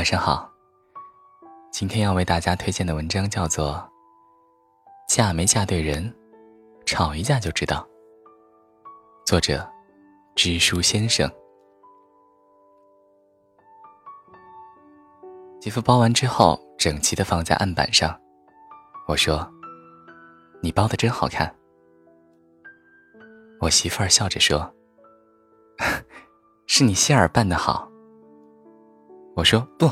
晚上好。今天要为大家推荐的文章叫做《嫁没嫁对人，吵一架就知道》，作者知书先生。媳妇包完之后，整齐的放在案板上。我说：“你包的真好看。”我媳妇儿笑着说：“ 是你馅儿拌的好。”我说不，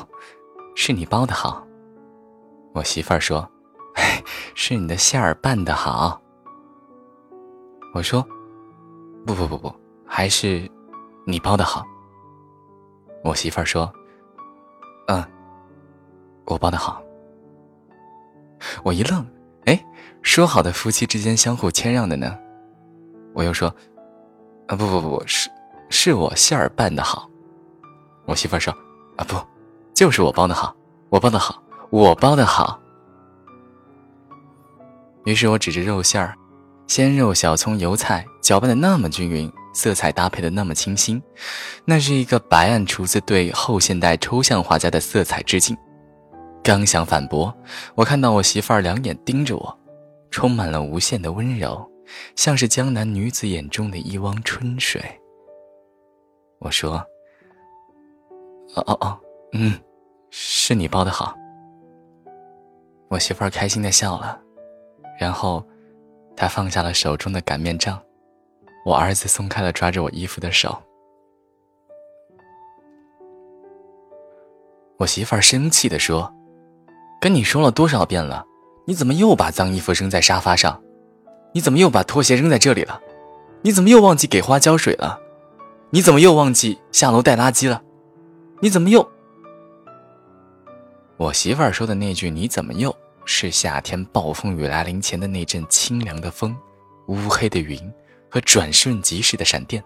是你包的好。我媳妇儿说，是你的馅儿拌的好。我说，不不不不，还是你包的好。我媳妇儿说，嗯，我包的好。我一愣，哎，说好的夫妻之间相互谦让的呢？我又说，啊不不不，是是我馅儿拌的好。我媳妇儿说。啊不，就是我包的好，我包的好，我包的好。于是我指着肉馅儿，鲜肉、小葱、油菜搅拌的那么均匀，色彩搭配的那么清新，那是一个白案厨子对后现代抽象画家的色彩致敬。刚想反驳，我看到我媳妇儿两眼盯着我，充满了无限的温柔，像是江南女子眼中的一汪春水。我说。哦哦哦，嗯，是你包的好。我媳妇儿开心的笑了，然后，她放下了手中的擀面杖，我儿子松开了抓着我衣服的手。我媳妇儿生气的说：“跟你说了多少遍了，你怎么又把脏衣服扔在沙发上？你怎么又把拖鞋扔在这里了？你怎么又忘记给花浇水了？你怎么又忘记下楼带垃圾了？”你怎么又？我媳妇儿说的那句“你怎么又”是夏天暴风雨来临前的那阵清凉的风、乌黑的云和转瞬即逝的闪电。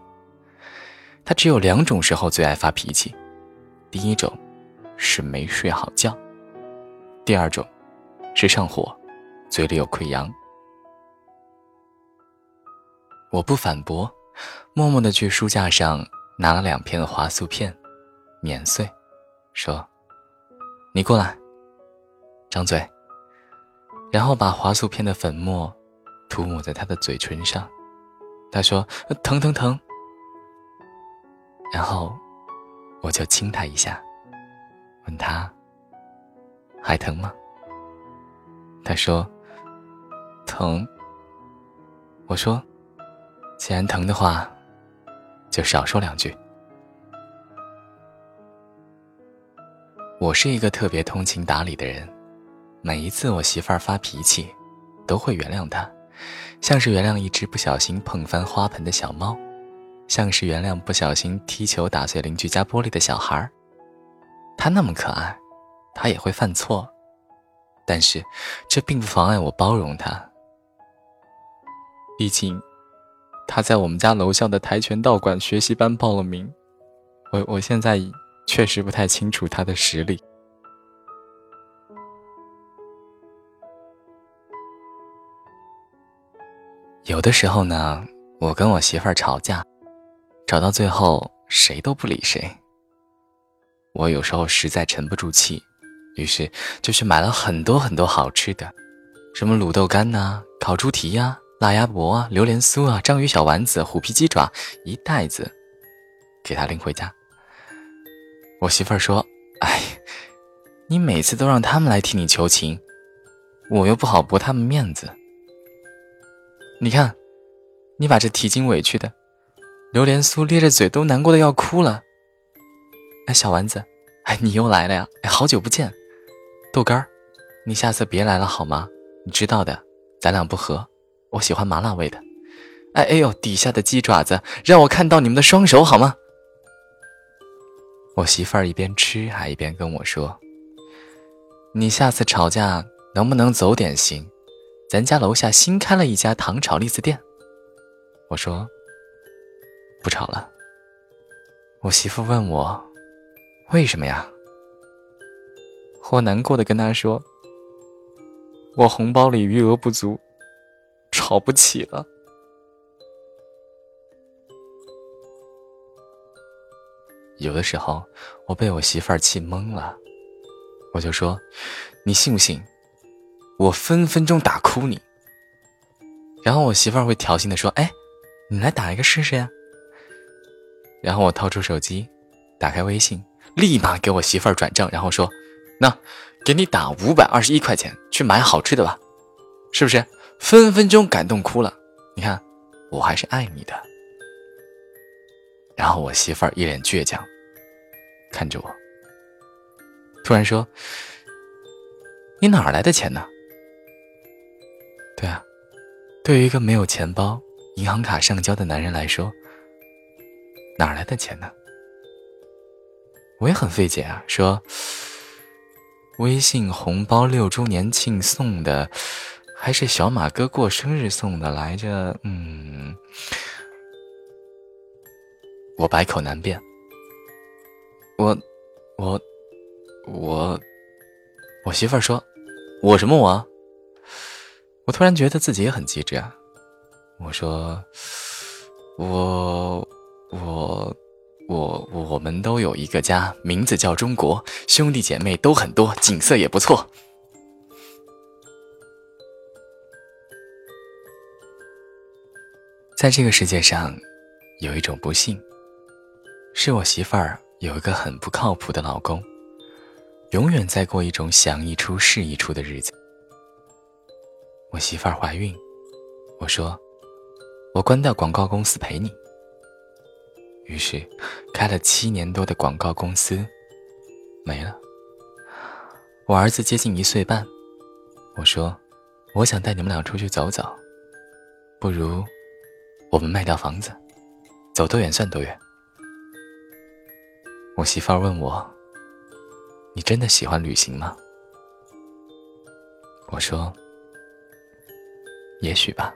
她只有两种时候最爱发脾气：第一种是没睡好觉；第二种是上火，嘴里有溃疡。我不反驳，默默的去书架上拿了两片华素片。碾碎，说：“你过来，张嘴。”然后把华素片的粉末涂抹在他的嘴唇上。他说：“疼疼疼。”然后我就亲他一下，问他：“还疼吗？”他说：“疼。”我说：“既然疼的话，就少说两句。”我是一个特别通情达理的人，每一次我媳妇儿发脾气，都会原谅她，像是原谅一只不小心碰翻花盆的小猫，像是原谅不小心踢球打碎邻居家玻璃的小孩儿。她那么可爱，她也会犯错，但是这并不妨碍我包容她。毕竟，她在我们家楼下的跆拳道馆学习班报了名，我我现在。确实不太清楚他的实力。有的时候呢，我跟我媳妇儿吵架，吵到最后谁都不理谁。我有时候实在沉不住气，于是就去买了很多很多好吃的，什么卤豆干呐、烤猪蹄呀、辣鸭脖啊、榴莲酥啊、章鱼小丸子、虎皮鸡爪，一袋子，给他拎回家。我媳妇儿说：“哎，你每次都让他们来替你求情，我又不好驳他们面子。你看，你把这提筋委屈的，榴莲酥咧着嘴都难过的要哭了。哎，小丸子，哎，你又来了呀！哎，好久不见。豆干儿，你下次别来了好吗？你知道的，咱俩不和，我喜欢麻辣味的。哎哎呦，底下的鸡爪子，让我看到你们的双手好吗？”我媳妇儿一边吃还一边跟我说：“你下次吵架能不能走点心？咱家楼下新开了一家糖炒栗子店。”我说：“不吵了。”我媳妇问我：“为什么呀？”我难过的跟她说：“我红包里余额不足，吵不起了。”有的时候，我被我媳妇儿气懵了，我就说：“你信不信，我分分钟打哭你？”然后我媳妇儿会挑衅的说：“哎，你来打一个试试呀。”然后我掏出手机，打开微信，立马给我媳妇儿转账，然后说：“那给你打五百二十一块钱，去买好吃的吧，是不是？分分钟感动哭了。你看，我还是爱你的。”然后我媳妇儿一脸倔强。看着我，突然说：“你哪来的钱呢？”对啊，对于一个没有钱包、银行卡上交的男人来说，哪来的钱呢？我也很费解啊，说：“微信红包六周年庆送的，还是小马哥过生日送的来着？”嗯，我百口难辩。我，我，我，我媳妇儿说：“我什么我？”我突然觉得自己也很机智啊！我说：“我，我，我，我们都有一个家，名字叫中国，兄弟姐妹都很多，景色也不错。”在这个世界上，有一种不幸，是我媳妇儿。有一个很不靠谱的老公，永远在过一种想一出是一出的日子。我媳妇儿怀孕，我说我关掉广告公司陪你。于是，开了七年多的广告公司没了。我儿子接近一岁半，我说我想带你们俩出去走走，不如我们卖掉房子，走多远算多远。我媳妇儿问我：“你真的喜欢旅行吗？”我说：“也许吧。”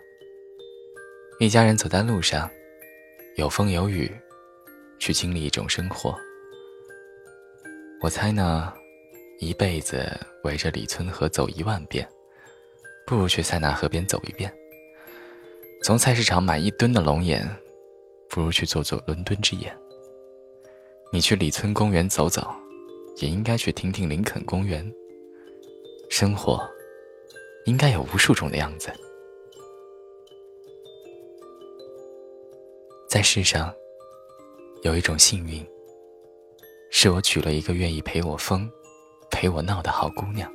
一家人走在路上，有风有雨，去经历一种生活。我猜呢，一辈子围着李村河走一万遍，不如去塞纳河边走一遍。从菜市场买一吨的龙眼，不如去做做伦敦之眼。你去里村公园走走，也应该去听听林肯公园。生活应该有无数种的样子。在世上，有一种幸运，是我娶了一个愿意陪我疯、陪我闹的好姑娘。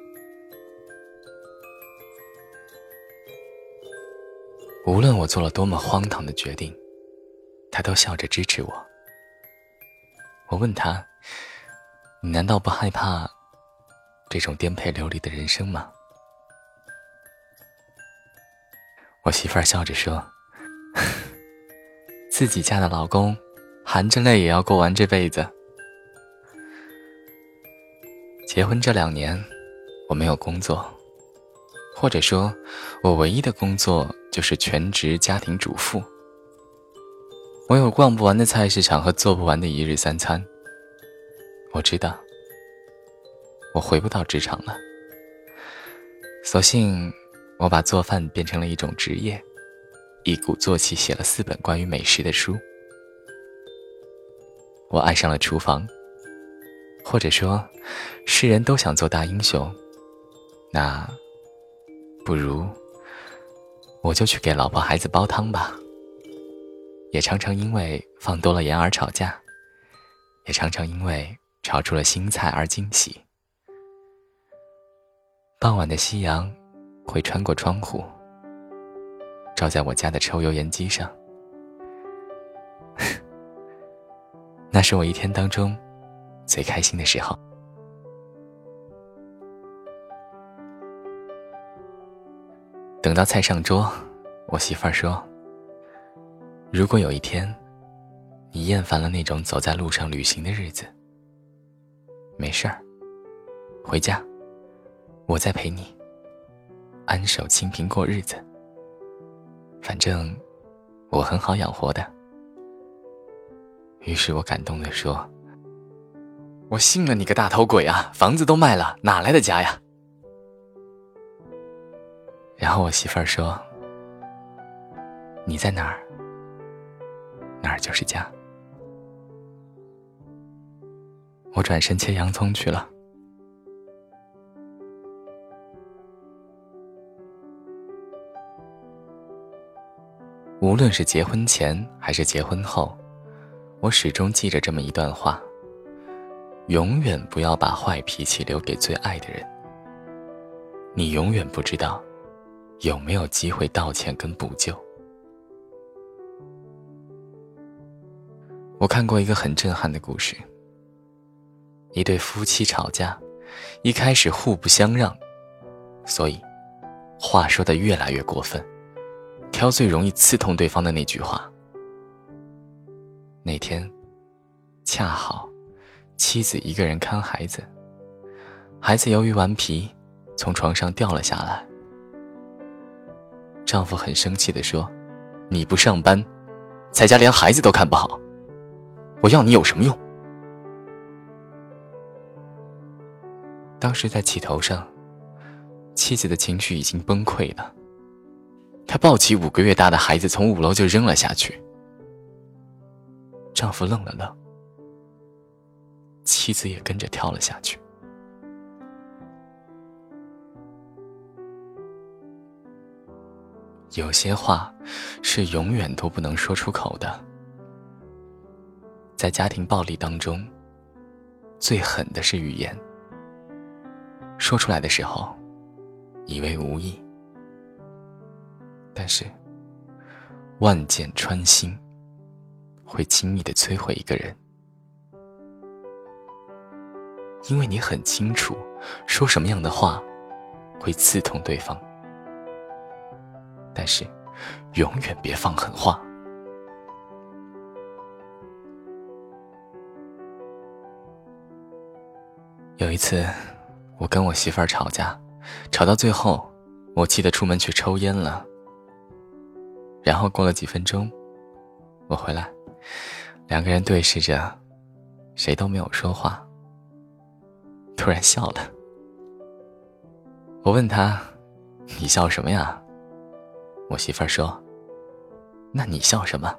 无论我做了多么荒唐的决定，她都笑着支持我。我问他：“你难道不害怕这种颠沛流离的人生吗？”我媳妇笑着说：“ 自己家的老公，含着泪也要过完这辈子。”结婚这两年，我没有工作，或者说，我唯一的工作就是全职家庭主妇。我有逛不完的菜市场和做不完的一日三餐。我知道，我回不到职场了。索性，我把做饭变成了一种职业，一鼓作气写了四本关于美食的书。我爱上了厨房，或者说，世人都想做大英雄，那不如我就去给老婆孩子煲汤吧。也常常因为放多了盐而吵架，也常常因为炒出了新菜而惊喜。傍晚的夕阳会穿过窗户，照在我家的抽油烟机上，那是我一天当中最开心的时候。等到菜上桌，我媳妇儿说。如果有一天，你厌烦了那种走在路上旅行的日子，没事儿，回家，我再陪你，安守清贫过日子。反正我很好养活的。于是我感动的说：“我信了你个大头鬼啊！房子都卖了，哪来的家呀？”然后我媳妇儿说：“你在哪儿，哪儿就是家。”我转身切洋葱去了。无论是结婚前还是结婚后，我始终记着这么一段话：永远不要把坏脾气留给最爱的人。你永远不知道有没有机会道歉跟补救。我看过一个很震撼的故事。一对夫妻吵架，一开始互不相让，所以话说的越来越过分，挑最容易刺痛对方的那句话。那天，恰好妻子一个人看孩子，孩子由于顽皮，从床上掉了下来。丈夫很生气的说：“你不上班，在家连孩子都看不好，我要你有什么用？”当时在气头上，妻子的情绪已经崩溃了。她抱起五个月大的孩子，从五楼就扔了下去。丈夫愣了愣，妻子也跟着跳了下去。有些话是永远都不能说出口的。在家庭暴力当中，最狠的是语言。说出来的时候，以为无意，但是万箭穿心，会轻易的摧毁一个人，因为你很清楚，说什么样的话会刺痛对方，但是永远别放狠话。有一次。我跟我媳妇儿吵架，吵到最后，我气得出门去抽烟了。然后过了几分钟，我回来，两个人对视着，谁都没有说话。突然笑了。我问他：“你笑什么呀？”我媳妇儿说：“那你笑什么？”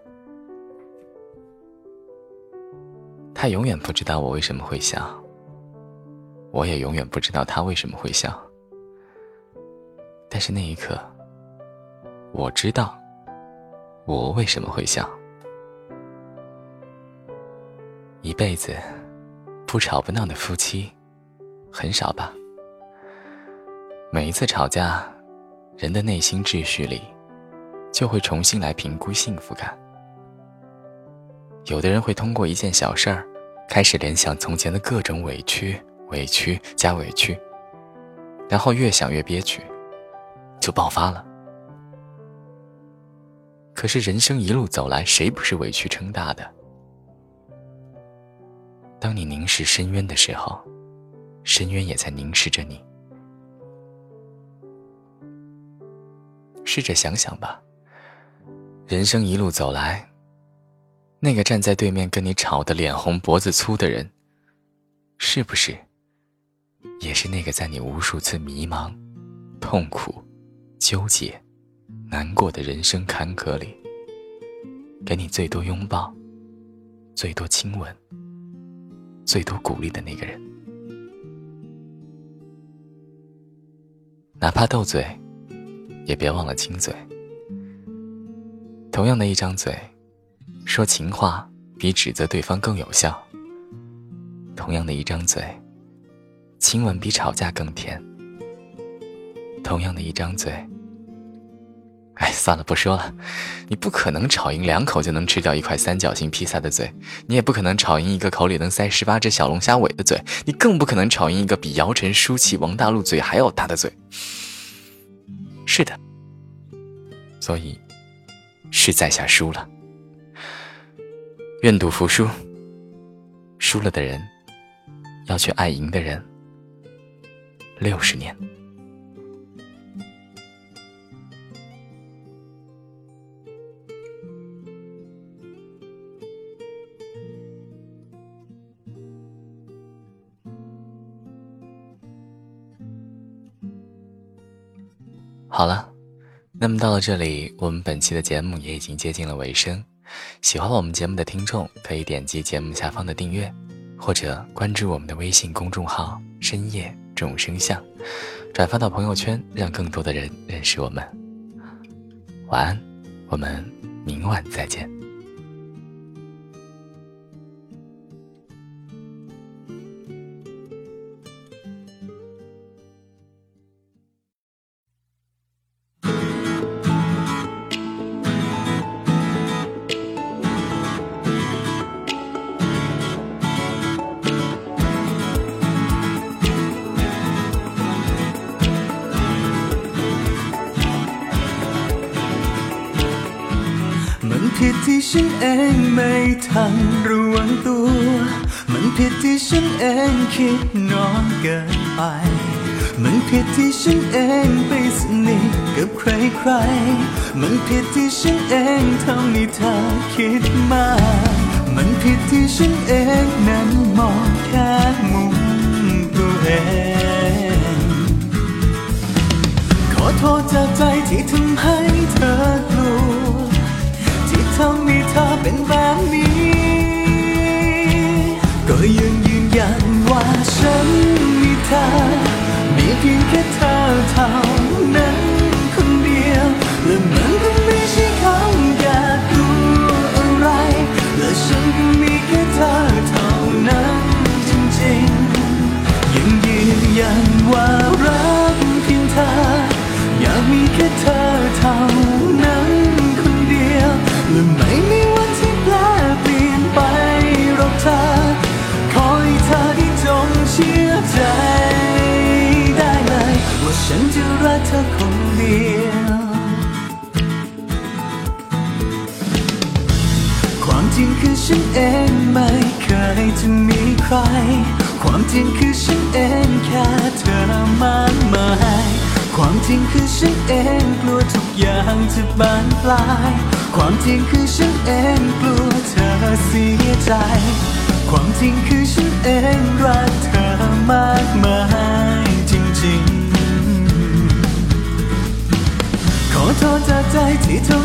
他永远不知道我为什么会笑。我也永远不知道他为什么会笑，但是那一刻，我知道我为什么会笑。一辈子不吵不闹的夫妻很少吧？每一次吵架，人的内心秩序里就会重新来评估幸福感。有的人会通过一件小事儿，开始联想从前的各种委屈。委屈加委屈，然后越想越憋屈，就爆发了。可是人生一路走来，谁不是委屈撑大的？当你凝视深渊的时候，深渊也在凝视着你。试着想想吧，人生一路走来，那个站在对面跟你吵得脸红脖子粗的人，是不是？也是那个在你无数次迷茫、痛苦、纠结、难过的人生坎坷里，给你最多拥抱、最多亲吻、最多鼓励的那个人。哪怕斗嘴，也别忘了亲嘴。同样的一张嘴，说情话比指责对方更有效。同样的一张嘴。亲吻比吵架更甜。同样的一张嘴，哎，算了，不说了。你不可能吵赢两口就能吃掉一块三角形披萨的嘴，你也不可能吵赢一个口里能塞十八只小龙虾尾的嘴，你更不可能吵赢一个比姚晨、舒淇、王大陆嘴还要大的嘴。是的，所以是在下输了。愿赌服输，输了的人。要去爱赢的人，六十年。好了，那么到了这里，我们本期的节目也已经接近了尾声。喜欢我们节目的听众，可以点击节目下方的订阅，或者关注我们的微信公众号“深夜众生相”，转发到朋友圈，让更多的人认识我们。晚安，我们明晚再见。 ฉันเองไม่ทันระวังตัว มันผิดที่ฉันเองคิดน้อยเกินไป มันผิดที่ฉันเองไปสนิทกับใครใคร มันผิดที่ฉันเองทำให้เธอคิดมาก มันผิดที่ฉันเองนั้นมองแค่มุมตัวเอง ขอโทษจากใจที่ทำให้เธอกลัวทำให้ เธอเป็นแบบนี้ ก็ยังยืนยันว่าฉันมีเธอ มีเพียงแค่เธอเท่านั้นคน บานปลาย ความจริงคือฉันเองกลัวเธอเสียใจ ความจริงคือฉันเองรักเธอมากมายจริงๆ ขอโทษจากใจที่ทำ